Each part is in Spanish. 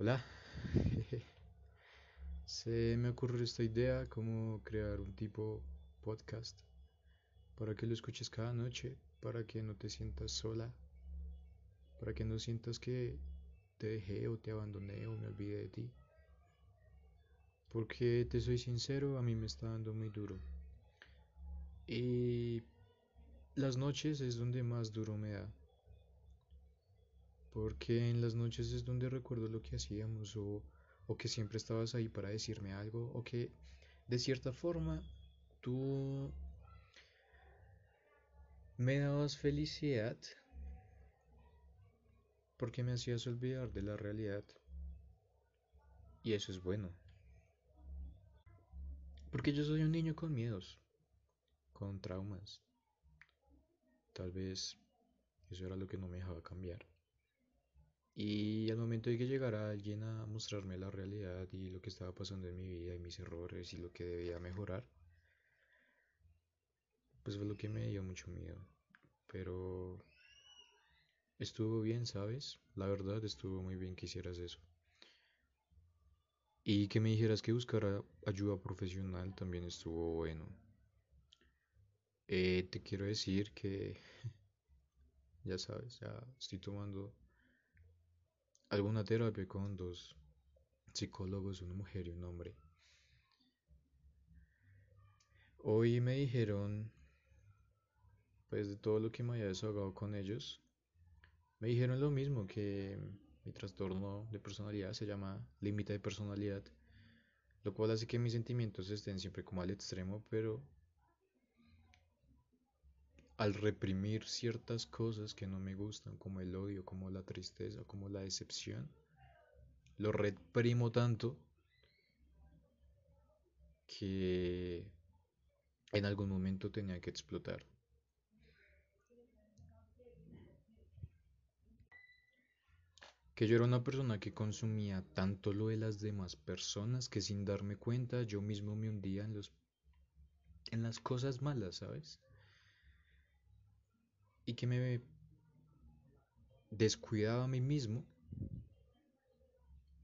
Hola. Se me ocurrió esta idea como crear un tipo podcast para que lo escuches cada noche, para que no te sientas sola, para que no sientas que te dejé o te abandoné o me olvidé de ti. Porque te soy sincero, a mí me está dando muy duro. Y las noches es donde más duro me da porque en las noches es donde recuerdo lo que hacíamos o, o que siempre estabas ahí para decirme algo o que de cierta forma tú me dabas felicidad porque me hacías olvidar de la realidad. Y eso es bueno. Porque yo soy un niño con miedos con traumas. Tal vez eso era lo que no me dejaba cambiar y al momento de que llegara alguien a mostrarme la realidad y lo que estaba pasando en mi vida y mis errores y lo que debía mejorar, pues fue lo que me dio mucho miedo. Pero estuvo bien, ¿sabes? La verdad estuvo muy bien que hicieras eso. Y que me dijeras que buscara ayuda profesional también estuvo bueno. Eh, te quiero decir que, ya sabes, ya estoy tomando alguna terapia con dos psicólogos, una mujer y un hombre. Hoy me dijeron, pues de todo lo que me había desahogado con ellos, me dijeron lo mismo, que mi trastorno de personalidad se llama límite de personalidad, lo cual hace que mis sentimientos estén siempre como al extremo, pero al reprimir ciertas cosas que no me gustan, como el odio, como la tristeza, como la decepción, lo reprimo tanto que en algún momento tenía que explotar. Que yo era una persona que consumía tanto lo de las demás personas que sin darme cuenta yo mismo me hundía en los en las cosas malas, ¿sabes? Y que me descuidaba a mí mismo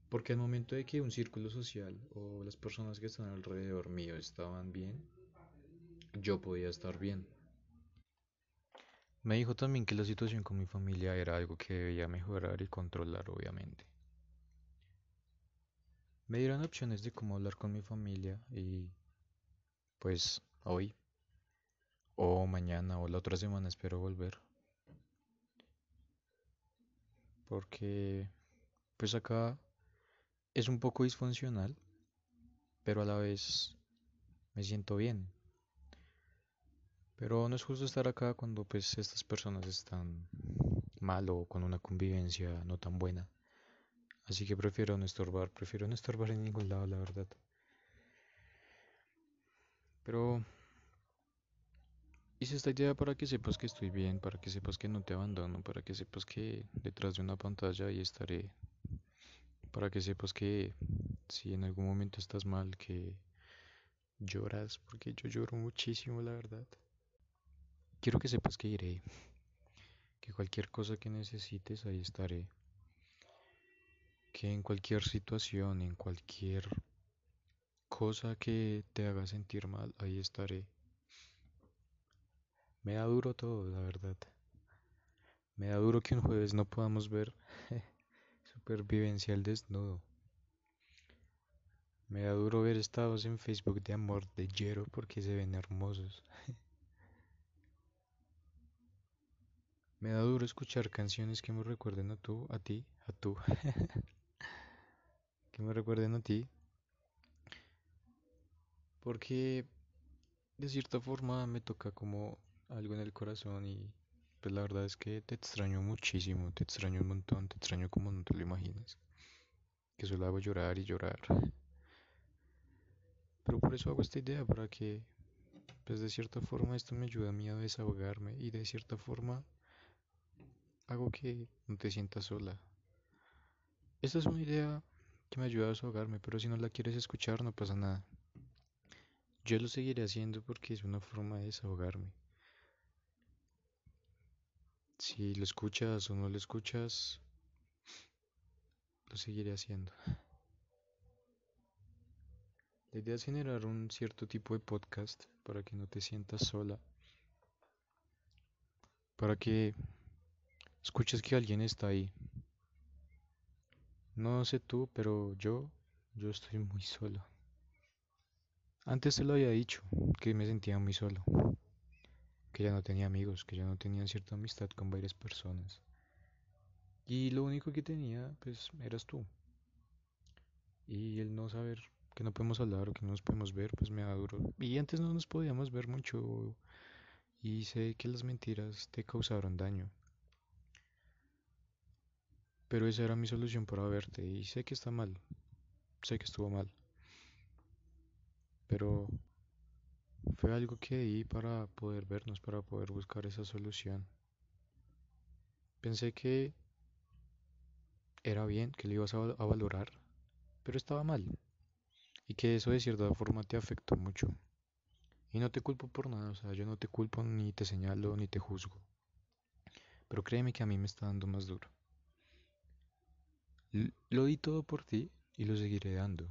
porque al momento de que un círculo social o las personas que están alrededor mío estaban bien, yo podía estar bien. Me dijo también que la situación con mi familia era algo que debía mejorar y controlar, obviamente. Me dieron opciones de cómo hablar con mi familia y pues hoy o mañana o la otra semana espero volver. Porque pues acá es un poco disfuncional, pero a la vez me siento bien. Pero no es justo estar acá cuando pues estas personas están mal o con una convivencia no tan buena. Así que prefiero no estorbar, prefiero no estorbar en ningún lado, la verdad. Pero Hice esta idea para que sepas que estoy bien, para que sepas que no te abandono, para que sepas que detrás de una pantalla ahí estaré, para que sepas que si en algún momento estás mal, que lloras, porque yo lloro muchísimo, la verdad. Quiero que sepas que iré, que cualquier cosa que necesites ahí estaré, que en cualquier situación, en cualquier cosa que te haga sentir mal, ahí estaré me da duro todo, la verdad. Me da duro que un jueves no podamos ver supervivencia al desnudo. Me da duro ver estados en Facebook de amor de Jero porque se ven hermosos. me da duro escuchar canciones que me recuerden a tú, a ti, a tú. que me recuerden a ti. Porque de cierta forma me toca como algo en el corazón y pues la verdad es que te extraño muchísimo, te extraño un montón, te extraño como no te lo imaginas. Que solo hago llorar y llorar. Pero por eso hago esta idea, para que pues de cierta forma esto me ayuda a mí a desahogarme y de cierta forma hago que no te sientas sola. Esta es una idea que me ayuda a desahogarme, pero si no la quieres escuchar no pasa nada. Yo lo seguiré haciendo porque es una forma de desahogarme. Si lo escuchas o no lo escuchas, lo seguiré haciendo. La idea es generar un cierto tipo de podcast para que no te sientas sola, para que escuches que alguien está ahí. No sé tú, pero yo, yo estoy muy solo. Antes te lo había dicho, que me sentía muy solo, que ya no tenía amigos, que ya no tenía cierta amistad con varias personas. Y lo único que tenía, pues, eras tú. Y el no saber que no podemos hablar o que no nos podemos ver, pues me da duro. Y antes no nos podíamos ver mucho y sé que las mentiras te causaron daño. Pero esa era mi solución para verte y sé que está mal, sé que estuvo mal pero fue algo que di para poder vernos, para poder buscar esa solución. Pensé que era bien, que lo ibas a, valorar, pero estaba mal. Y que eso de cierta forma te afectó mucho. Y no te culpo por nada, o sea, yo no te culpo ni te señalo ni te juzgo. Pero créeme que a mí me está dando más duro. lo di todo por ti y lo seguiré dando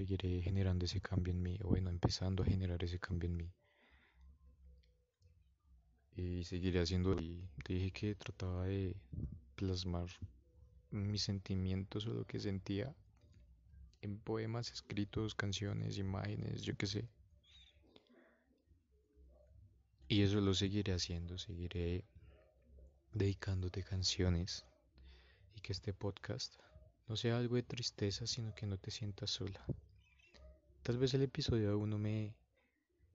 seguiré generando ese cambio en mí, o bueno, empezando a generar ese cambio en mí. Y seguiré haciendo, y te dije que trataba de plasmar mis sentimientos o lo que sentía en poemas escritos, canciones, imágenes, yo qué sé. Y eso lo seguiré haciendo, seguiré dedicándote canciones y que este podcast no sea algo de tristeza, sino que no te sientas sola. Tal vez el episodio 1 me,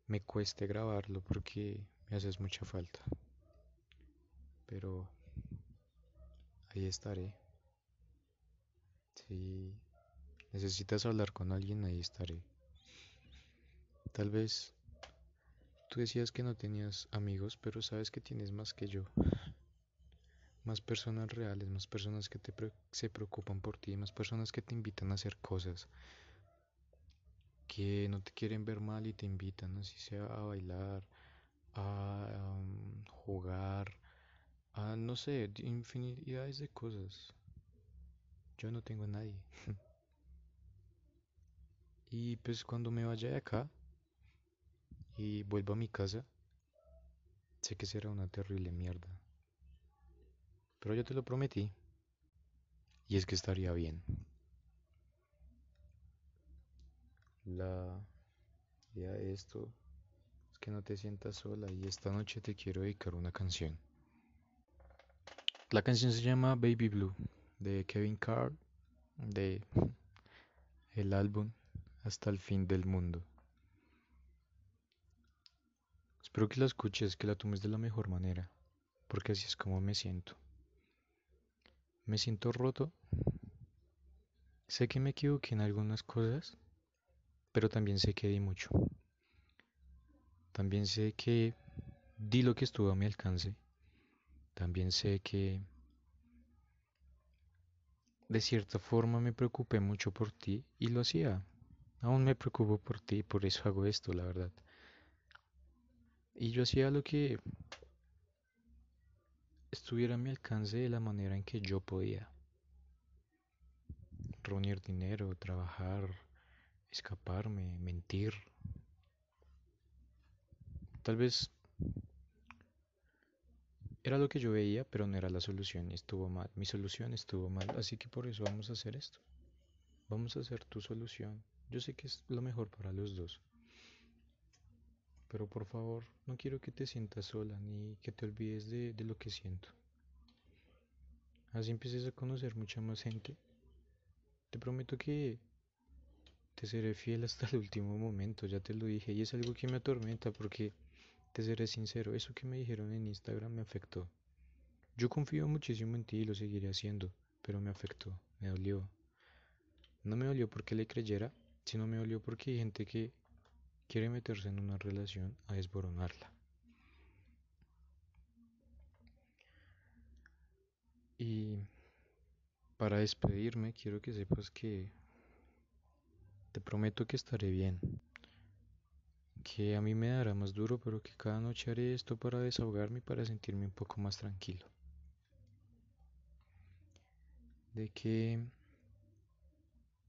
me cueste grabarlo porque me haces mucha falta. Pero ahí estaré. Si necesitas hablar con alguien, ahí estaré. Tal vez tú decías que no tenías amigos, pero sabes que tienes más que yo más personas reales, más personas que te se preocupan por ti, más personas que te invitan a hacer cosas, que no te quieren ver mal y te invitan, así sea a bailar, a jugar, a no sé, infinidades de cosas. Yo no tengo a nadie. y pues cuando me vaya de acá y vuelva a mi casa, sé que será una terrible mierda. Pero yo te lo prometí. Y es que estaría bien. La idea de esto es que no te sientas sola y esta noche te quiero dedicar una canción. La canción se llama Baby Blue de Kevin Carr de el álbum Hasta el fin del mundo. Espero que la escuches, que la tomes de la mejor manera, porque así es como me siento. Me siento roto. Sé que me equivoqué en algunas cosas, pero también sé que di mucho. También sé que di lo que estuvo a mi alcance. También sé que de cierta forma me preocupé mucho por ti y lo hacía. Aún me preocupo por ti, por eso hago esto, la verdad. Y yo hacía lo que estuviera a mi alcance de la manera en que yo podía. Reunir dinero, trabajar, escaparme, mentir. Tal vez era lo que yo veía, pero no era la solución estuvo mal. Mi solución estuvo mal, así que por eso vamos a hacer esto. Vamos a hacer tu solución. Yo sé que es lo mejor para los dos. Pero por favor, no quiero que te sientas sola ni que te olvides de, lo que siento. Así empieces a conocer mucha más gente. Te prometo que te seré fiel hasta el último momento, ya te lo dije, y es algo que me atormenta porque, te seré sincero, eso que me dijeron en Instagram me afectó. Yo confío muchísimo en ti y lo seguiré haciendo, pero me afectó, me dolió. No me dolió porque le creyera, sino me dolió porque hay gente que quiere meterse en una relación a desboronarla. Y para despedirme quiero que sepas que te prometo que estaré bien, que a mí me dará más duro, pero que cada noche haré esto para desahogarme y para sentirme un poco más tranquilo. de que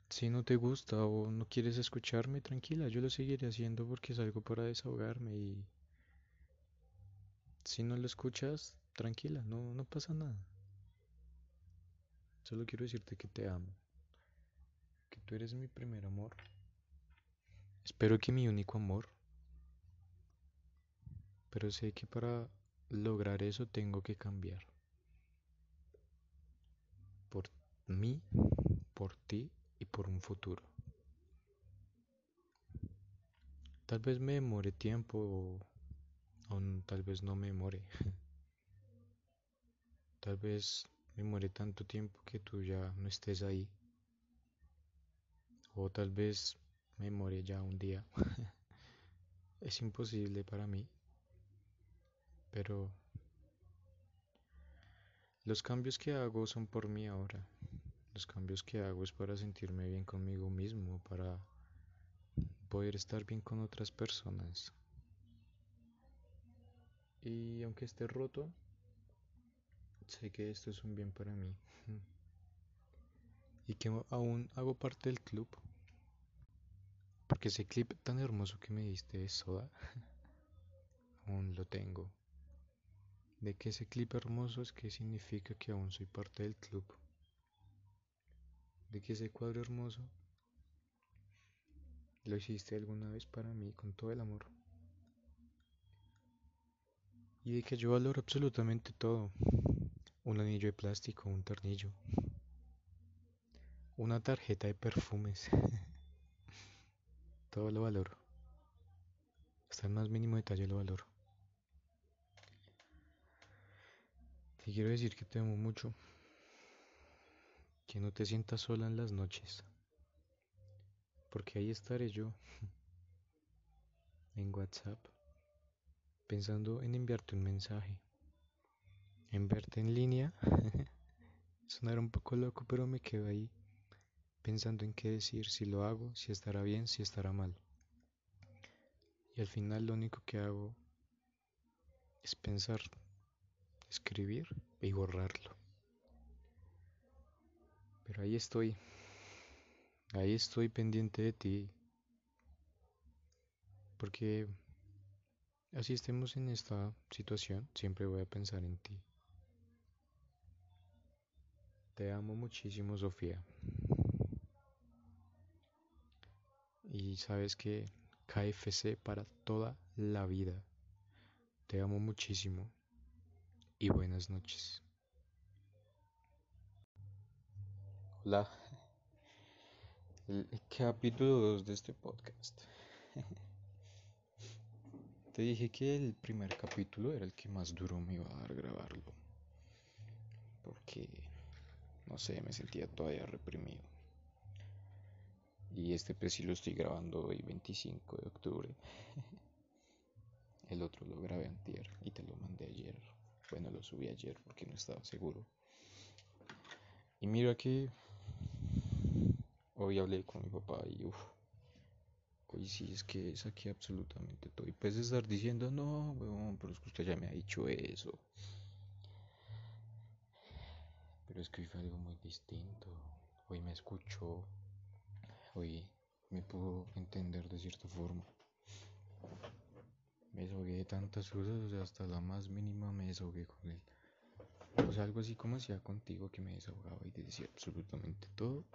si no te gusta o no quieres escucharme, tranquila, yo lo seguiré haciendo porque es algo para desahogarme y si no lo escuchas, tranquila, no, no pasa nada. Solo quiero decirte que te amo, tú eres mi primer amor. Espero que mi único amor. Pero sé que para lograr eso tengo que cambiar. Por mí, por ti y por un futuro. Tal vez me demore tiempo o, tal vez no me demore. tal vez me muere tanto tiempo que tú ya no estés ahí. O tal vez me muere ya un día. es imposible para mí. Pero los cambios que hago son por mí ahora. Los cambios que hago es para sentirme bien conmigo mismo, para poder estar bien con otras personas. Y aunque esté roto, sé que esto es un bien para mí. Y que aún hago parte del club. Porque ese clip tan hermoso que me diste de Soda, aún lo tengo. De que ese clip hermoso es que significa que aún soy parte del club. De que ese cuadro hermoso lo hiciste alguna vez para mí con todo el amor. Y de que yo valoro absolutamente todo. Un anillo de plástico, un tornillo. Una tarjeta de perfumes. todo lo valoro. Hasta el más mínimo detalle lo valoro. Te quiero decir que te amo mucho. Que no te sientas sola en las noches. Porque ahí estaré yo. En WhatsApp pensando en enviarte un mensaje, en verte en línea. Sonará un poco loco, pero me quedo ahí pensando en qué decir, si lo hago, si estará bien, si estará mal. Y al final lo único que hago es pensar, escribir y borrarlo. Pero ahí estoy, ahí estoy pendiente de ti, porque Así estemos en esta situación, siempre voy a pensar en ti. Te amo muchísimo, Sofía. Y sabes que KFC para toda la vida. Te amo muchísimo y buenas noches. Hola. El capítulo 2 de este podcast. Te dije que el primer capítulo era el que más duro me iba a dar grabarlo. Porque, no sé, me sentía todavía reprimido. Y este pues sí lo estoy grabando hoy 25 de octubre. el otro lo grabé antier y te lo mandé ayer. Bueno, lo subí ayer porque no estaba seguro. Y mira que hoy hablé con mi papá y uff y sí, es que saqué absolutamente todo. Y puedes estar diciendo, no, weón, pero es que usted ya me ha dicho eso. Pero es que hoy fue algo muy distinto. Hoy me escuchó. Hoy me pudo entender de cierta forma. Me desahogué de tantas cosas, o sea, hasta la más mínima me desahogué con él. O sea, algo así como hacía contigo que me desahogaba y te decía absolutamente todo.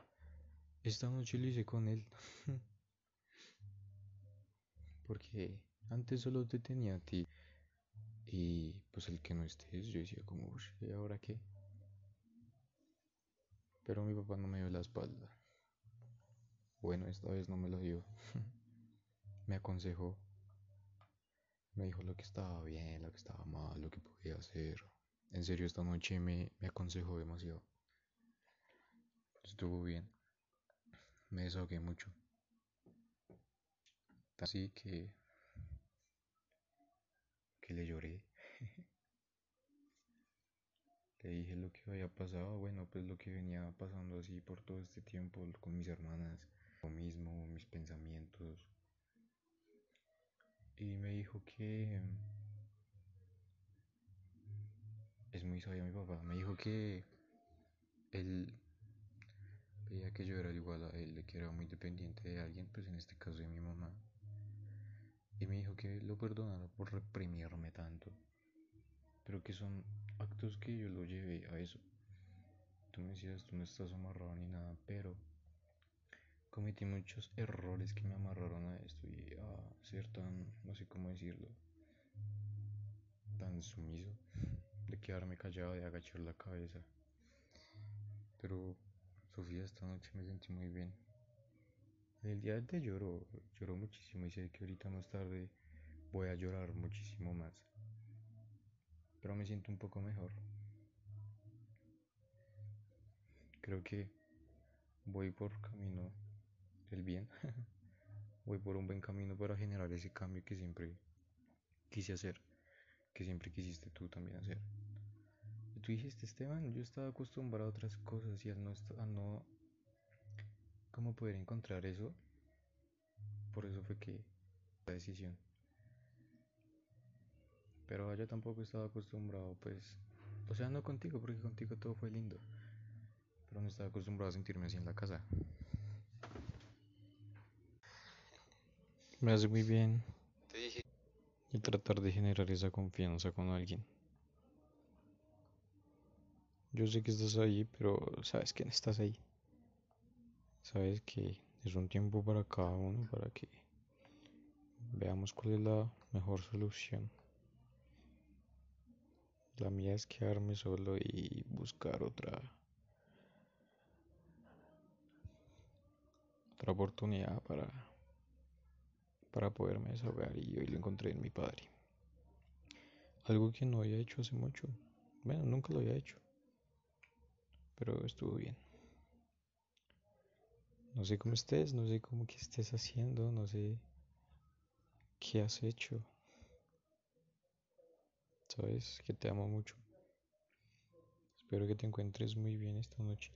Esta noche lo hice con él. porque antes solo te tenía a ti y pues el que no estés yo decía como, ¿y ahora qué? Pero mi papá no me dio la espalda. Bueno, esta vez no me lo dio. me aconsejó. Me dijo lo que estaba bien, lo que estaba mal, lo que podía hacer. En serio, esta noche me, me aconsejó demasiado. Estuvo bien. Me desahogué mucho así que que le lloré. le dije lo que había pasado, bueno, pues lo que venía pasando así por todo este tiempo con mis hermanas, lo mismo, mis pensamientos. Y me dijo que es muy sabio mi papá, me dijo que él veía que yo era igual a él, que era muy dependiente de alguien, pues en este caso de mi mamá. Y me dijo que lo perdonara por reprimirme tanto. Pero que son actos que yo lo llevé a eso. Tú me decías, tú no estás amarrado ni nada, pero cometí muchos errores que me amarraron a esto y a ser tan, no sé cómo decirlo, tan sumiso, de quedarme callado, de agachar la cabeza. Pero, Sofía, esta noche me sentí muy bien. El día de te lloró, lloró muchísimo y sé que ahorita más tarde voy a llorar muchísimo más. Pero me siento un poco mejor. Creo que voy por camino del bien. voy por un buen camino para generar ese cambio que siempre quise hacer, que siempre quisiste tú también hacer. Y tú dijiste, Esteban, yo estaba acostumbrado a otras cosas y al no, a no, ¿cómo poder encontrar eso? Por eso fue que la decisión. Pero yo tampoco estaba acostumbrado, pues, o sea, no contigo, porque contigo todo fue lindo. Pero no estaba acostumbrado a sentirme así en la casa. Me hace muy bien y tratar de generar esa confianza con alguien. Yo sé que estás ahí, pero sabes que no estás ahí. Sabes que es un tiempo para cada uno para que veamos cuál es la mejor solución. La mía es quedarme solo y buscar otra otra oportunidad para para poderme desahogar y hoy lo encontré en mi padre. Algo que no había hecho hace mucho. Bueno, nunca lo había hecho. Pero estuvo bien. No sé cómo estés, no sé cómo que estés haciendo, no sé qué has hecho. Sabes que te amo mucho. Espero que te encuentres muy bien esta noche.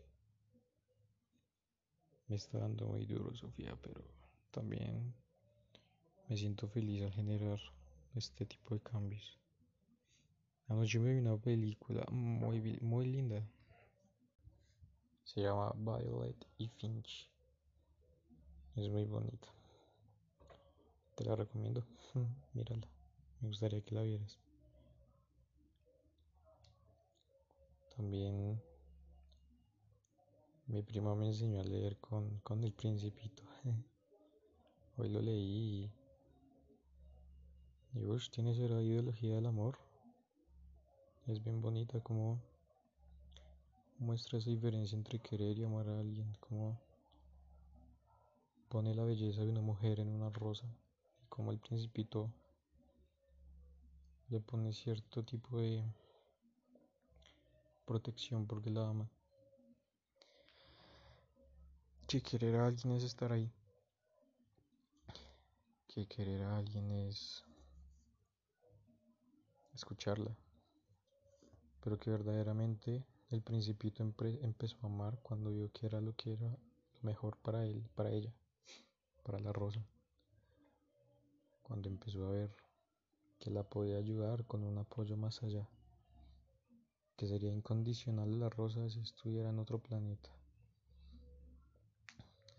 Me está dando muy duro, Sofía, pero también me siento feliz al generar este tipo de cambios. Anoche me vi una película muy, muy linda. Se llama Violet y Finch. Es muy bonita. Te la recomiendo. Mírala. Me gustaría que la vieras. También mi prima me enseñó a leer con, con el principito. Hoy lo leí y, y tiene esa ideología del amor. Es bien bonita como muestra esa diferencia entre querer y amar a alguien, como pone la belleza de una mujer en una rosa, y como el principito le pone cierto tipo de protección porque la ama. Que querer a alguien es estar ahí. Que querer a alguien es escucharla. Pero que verdaderamente el principito empezó a amar cuando vio que era lo que era lo mejor para él, para ella, para la rosa. Cuando empezó a ver que la podía ayudar con un apoyo más allá que sería incondicional la rosa si estuviera en otro planeta.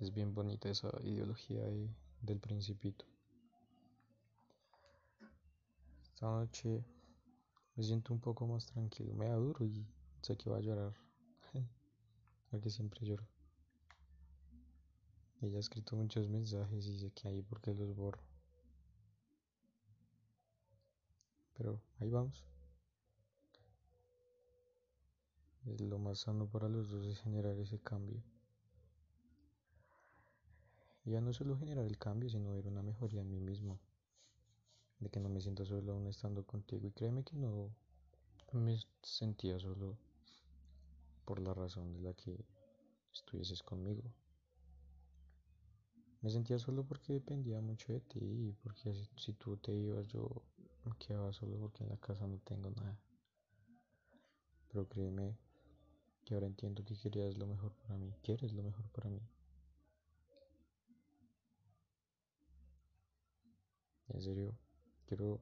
Es bien bonita esa ideología del principito. Esta noche me siento un poco más tranquilo. Me da duro y sé que va a llorar. Porque siempre lloro. Ella ha escrito muchos mensajes y sé que ahí porque los borro. Pero ahí vamos. lo más sano para los dos es generar ese cambio. Y ya no solo generar el cambio, sino ver una mejoría en mí mismo. De que no me siento solo aún estando contigo. Y créeme que no me sentía solo por la razón de la que estuvieses conmigo. Me sentía solo porque dependía mucho de ti y porque si tú te ibas yo me quedaba solo porque en la casa no tengo nada. Pero créeme que ahora entiendo que querías lo mejor para mí, quieres lo mejor para mí. En serio, quiero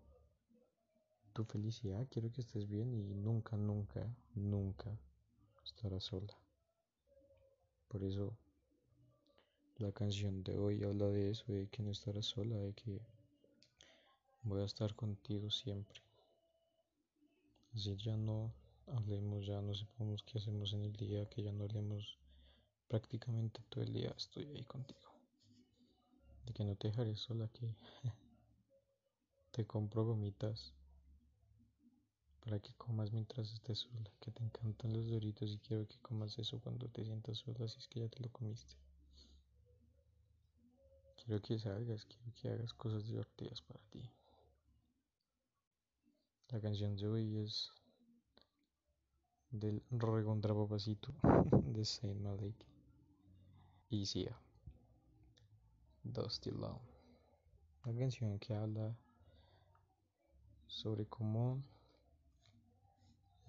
tu felicidad, quiero que estés bien y nunca, nunca, nunca estarás sola. Por eso La canción de hoy habla de eso, de que no estarás sola, de que voy a estar contigo siempre. Así ya no hablemos, ya no sepamos qué hacemos en el día, que ya no hablemos prácticamente todo el día, estoy ahí contigo. De que no te dejaré sola, que te compro gomitas para que comas mientras estés sola, que te encantan los doritos y quiero que comas eso cuando te sientas sola, si es que ya te lo comiste. Quiero que salgas, quiero que hagas cosas divertidas para ti. La canción de hoy es del recontra papacito de Saint Malik y Sia. Dusty Love. Una canción que habla sobre cómo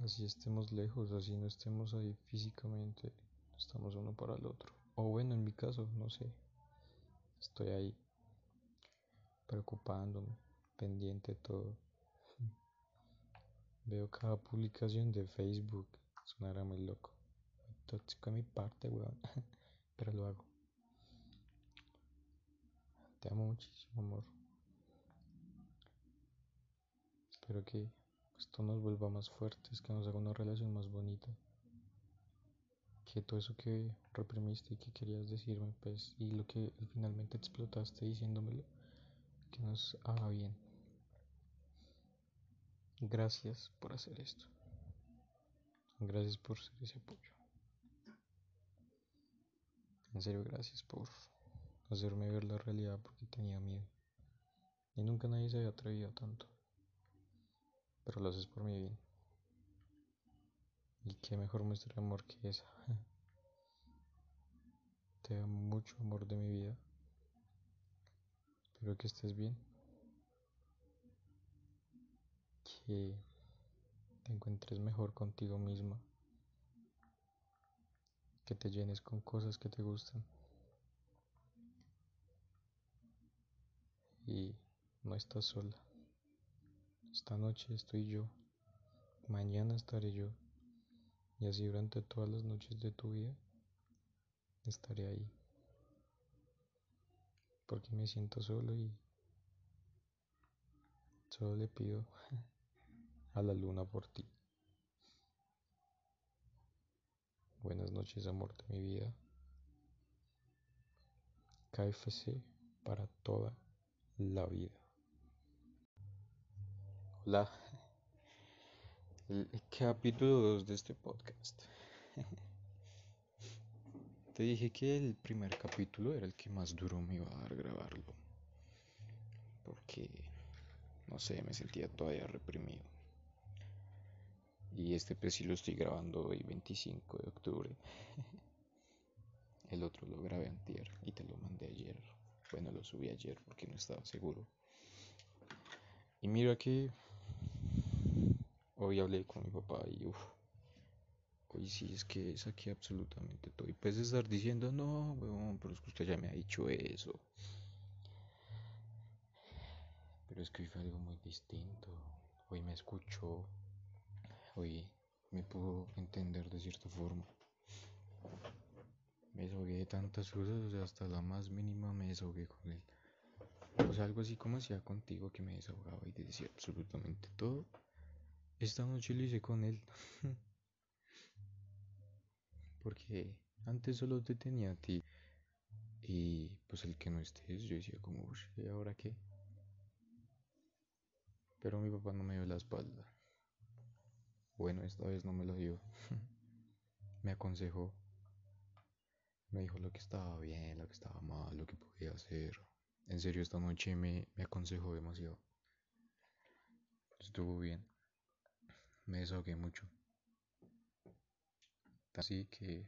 así estemos lejos, así no estemos ahí físicamente, estamos uno para el otro. O bueno, en mi caso, no sé, estoy ahí preocupándome, pendiente todo. Veo cada publicación de Facebook, sonará muy loco. Tóxico de mi parte, weón, pero lo hago. Te amo muchísimo, amor. Espero que esto nos vuelva más fuertes, que nos haga una relación más bonita. Que todo eso que reprimiste y que querías decirme, pues, y lo que finalmente explotaste diciéndomelo, que nos haga bien. Gracias por hacer esto. Gracias por ser ese apoyo. En serio, gracias por hacerme ver la realidad porque tenía miedo. Y nunca nadie se había atrevido tanto pero lo haces por mi bien. Y qué mejor muestra de amor que esa. Te amo mucho, amor de mi vida. Espero que estés bien. Que te encuentres mejor contigo misma. Que te llenes con cosas que te gustan. Y no estás sola. Esta noche estoy yo, mañana estaré yo, y así durante todas las noches de tu vida estaré ahí. Porque me siento solo y solo le pido a la luna por ti. Buenas noches, amor de mi vida. KFC para toda la vida. Hola. El capítulo 2 de este podcast. Te dije que el primer capítulo era el que más duro me iba a dar grabarlo. Porque, no sé, me sentía todavía reprimido. Y este pues lo estoy grabando hoy, 25 de octubre. El otro lo grabé antier y te lo mandé ayer. Bueno, lo subí ayer porque no estaba seguro. Y mira que Hoy hablé con mi papá y uff, hoy sí es que saqué absolutamente todo. Y puedes estar diciendo, no, weón, pero es que usted ya me ha dicho eso. Pero es que hoy fue algo muy distinto. Hoy me escuchó, hoy me pudo entender de cierta forma. Me desahogué de tantas cosas, hasta la más mínima me desahogué con él. O sea, algo así como hacía contigo que me desahogaba y decía absolutamente todo. Esta noche lo hice con él. Porque antes solo te tenía a ti. Y pues el que no estés, yo decía como, ¿y ahora qué? Pero mi papá no me dio la espalda. Bueno, esta vez no me lo dio. me aconsejó. Me dijo lo que estaba bien, lo que estaba mal, lo que podía hacer. En serio, esta noche me, me aconsejó demasiado. Estuvo bien me desahogué mucho. Así que,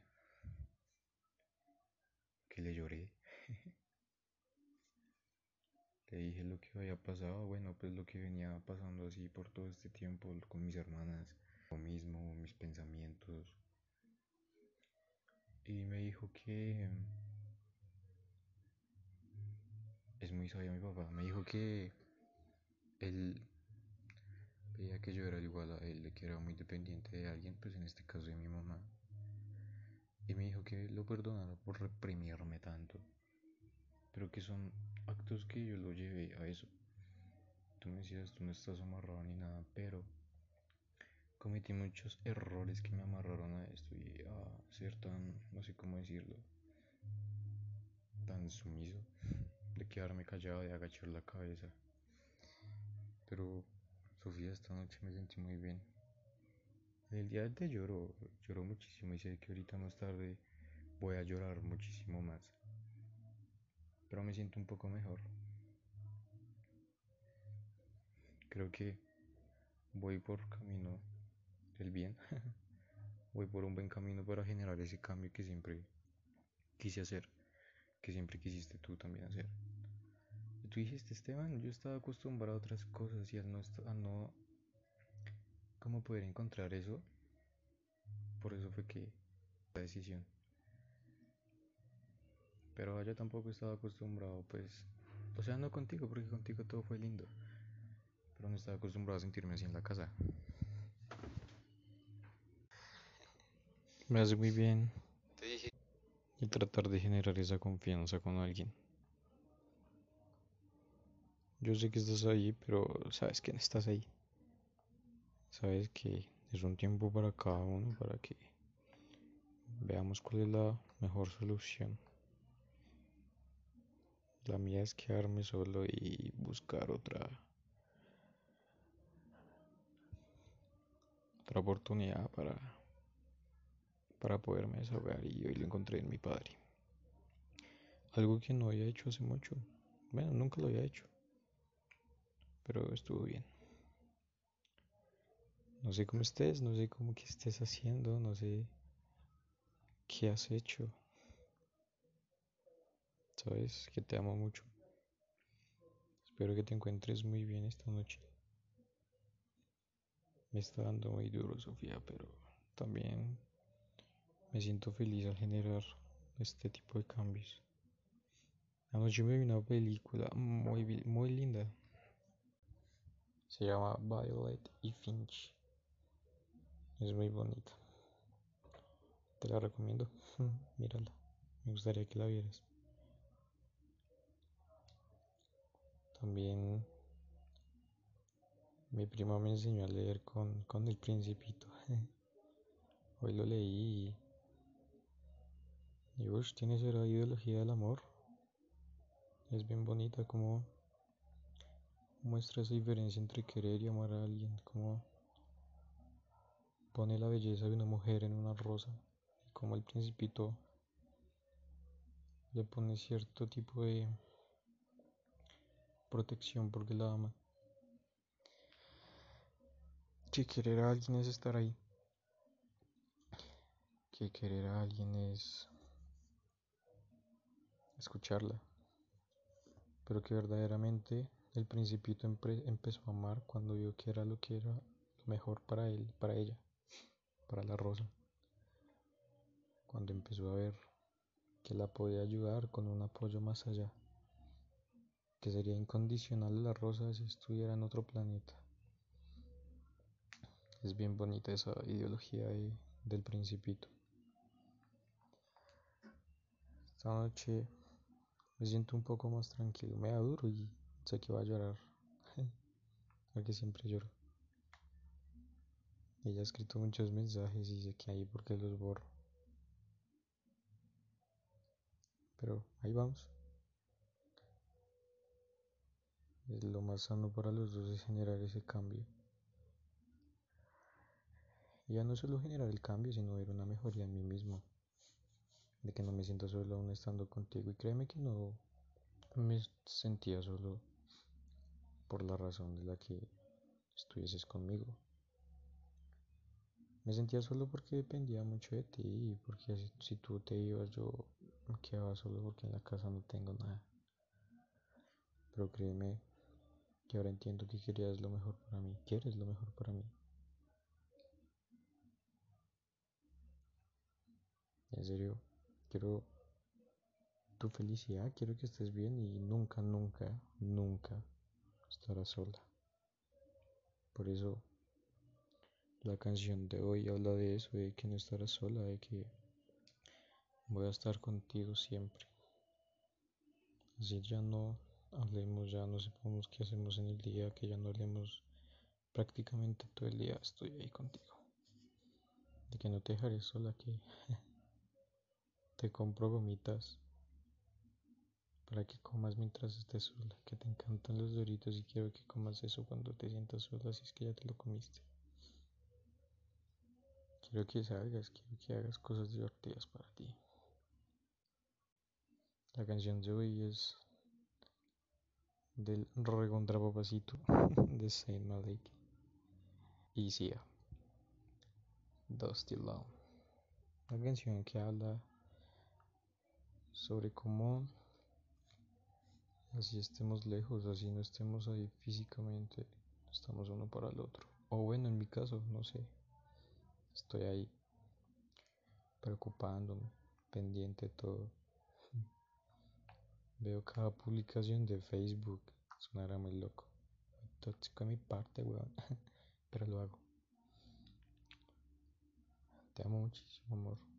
que le lloré. le dije lo que había pasado, bueno, pues lo que venía pasando así por todo este tiempo con mis hermanas, lo mismo, mis pensamientos. Y me dijo que es muy sabio mi papá, me dijo que él veía que yo era igual a él, que era muy dependiente de alguien, pues en este caso de mi mamá. Y me dijo que lo perdonara por reprimirme tanto. pero que son actos que yo lo llevé a eso. Tú me decías, tú no estás amarrado ni nada, pero cometí muchos errores que me amarraron a esto y a ser tan, no sé cómo decirlo, tan sumiso, de quedarme callado, de agachar la cabeza. Pero, Sofía, esta noche me sentí muy bien. El día de te lloro, lloro muchísimo y sé que ahorita más tarde voy a llorar muchísimo más. Pero me siento un poco mejor. Creo que voy por camino del bien. voy por un buen camino para generar ese cambio que siempre quise hacer, que siempre quisiste tú también hacer. Y tú dijiste, Esteban, yo estaba acostumbrado a otras cosas y al no, al no cómo poder encontrar eso, por eso fue que la decisión. Pero yo tampoco estaba acostumbrado, pues, o sea, no contigo, porque contigo todo fue lindo, pero no estaba acostumbrado a sentirme así en la casa. Me hace muy bien y tratar de generar esa confianza con alguien. Yo sé que estás ahí, pero sabes que no estás ahí. Sabes que es un tiempo para cada uno para que veamos cuál es la mejor solución. La mía es quedarme solo y buscar otra otra oportunidad para para poderme desahogar y hoy lo encontré en mi padre. Algo que no había hecho hace mucho. Bueno, nunca lo había hecho. Pero estuvo bien. No sé cómo estés, no sé cómo que estés haciendo, no sé qué has hecho. Sabes que te amo mucho. Espero que te encuentres muy bien esta noche. Me está dando muy duro, Sofía, pero también me siento feliz al generar este tipo de cambios. Anoche me vi una película muy, muy linda. Se llama Violet y Finch. Es muy bonita. Te la recomiendo. Mírala. Me gustaría que la vieras. También mi prima me enseñó a leer con, con el principito. Hoy lo leí y, y tiene esa ideología del amor. Es bien bonita como muestra esa diferencia entre querer y amar a alguien, como pone la belleza de una mujer en una rosa, y como el principito le pone cierto tipo de protección porque la ama. Que querer a alguien es estar ahí. Que querer a alguien es escucharla. Pero que verdaderamente el principito empezó a amar cuando vio que era lo que era lo mejor para él, para ella, para la rosa. Cuando empezó a ver que la podía ayudar con un apoyo más allá que sería incondicional la rosa si estuviera en otro planeta. Es bien bonita esa ideología del principito. Esta noche me siento un poco más tranquilo, me da duro y sé que va a llorar, porque siempre lloro. Ella ha escrito muchos mensajes y sé que ahí porque los borro. Pero ahí vamos. lo más sano para los dos es generar ese cambio. Ya no solo generar el cambio, sino ver una mejoría en mí mismo. De que no me siento solo aún estando contigo. Y créeme que no me sentía solo por la razón de la que estuvieses conmigo. Me sentía solo porque dependía mucho de ti y porque si tú te ibas yo me quedaba solo porque en la casa no tengo nada. Pero créeme que ahora entiendo que querías lo mejor para mí, quieres lo mejor para mí. En serio, quiero tu felicidad, quiero que estés bien y nunca, nunca, nunca estarás sola. Por eso la canción de hoy habla de eso, de que no estarás sola, de que voy a estar contigo siempre. Así ya no hablemos, ya no sepamos qué hacemos en el día, que ya no hablemos prácticamente todo el día, estoy ahí contigo. De que no te dejaré sola, que te compro gomitas para que comas mientras estés sola, que te encantan los doritos y quiero que comas eso cuando te sientas sola, si es que ya te lo comiste. Quiero que salgas, quiero que hagas cosas divertidas para ti. La canción de hoy es del recontra papacito de Saint Malik y Sia Dusty Love. Una canción que habla sobre cómo así estemos lejos, así no estemos ahí físicamente, estamos uno para el otro. O bueno, en mi caso, no sé, estoy ahí preocupándome, pendiente de todo. Veo cada publicación de Facebook, sonará muy loco. Tóxico a mi parte, weón, pero lo hago. Te amo muchísimo, amor.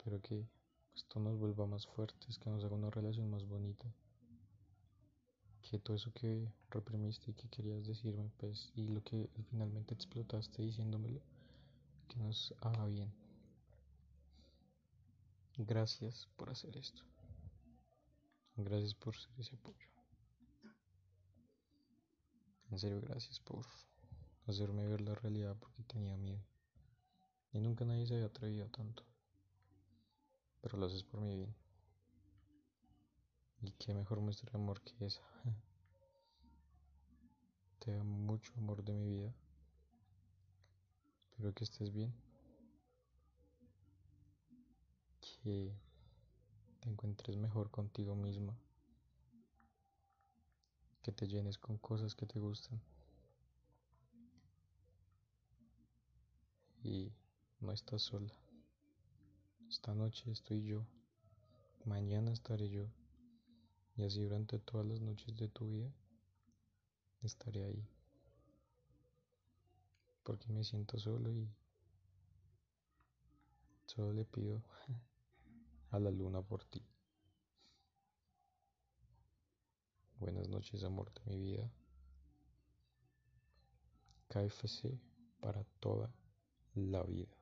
Espero que esto nos vuelva más fuertes, que nos haga una relación más bonita. Que todo eso que reprimiste y que querías decirme, pues, y lo que finalmente explotaste diciéndomelo, que nos haga bien. Gracias por hacer esto. Gracias por ser ese apoyo. En serio, gracias por hacerme ver la realidad porque tenía miedo. Y nunca nadie se había atrevido tanto pero lo haces por mi bien. Y qué mejor muestra de amor que esa. Te amo mucho, amor de mi vida. Espero que estés bien. Que te encuentres mejor contigo misma. Que te llenes con cosas que te gustan. Y no estás sola. Esta noche estoy yo, mañana estaré yo, y así durante todas las noches de tu vida estaré ahí. Porque me siento solo y solo le pido a la luna por ti. Buenas noches, amor de mi vida. KFC para toda la vida.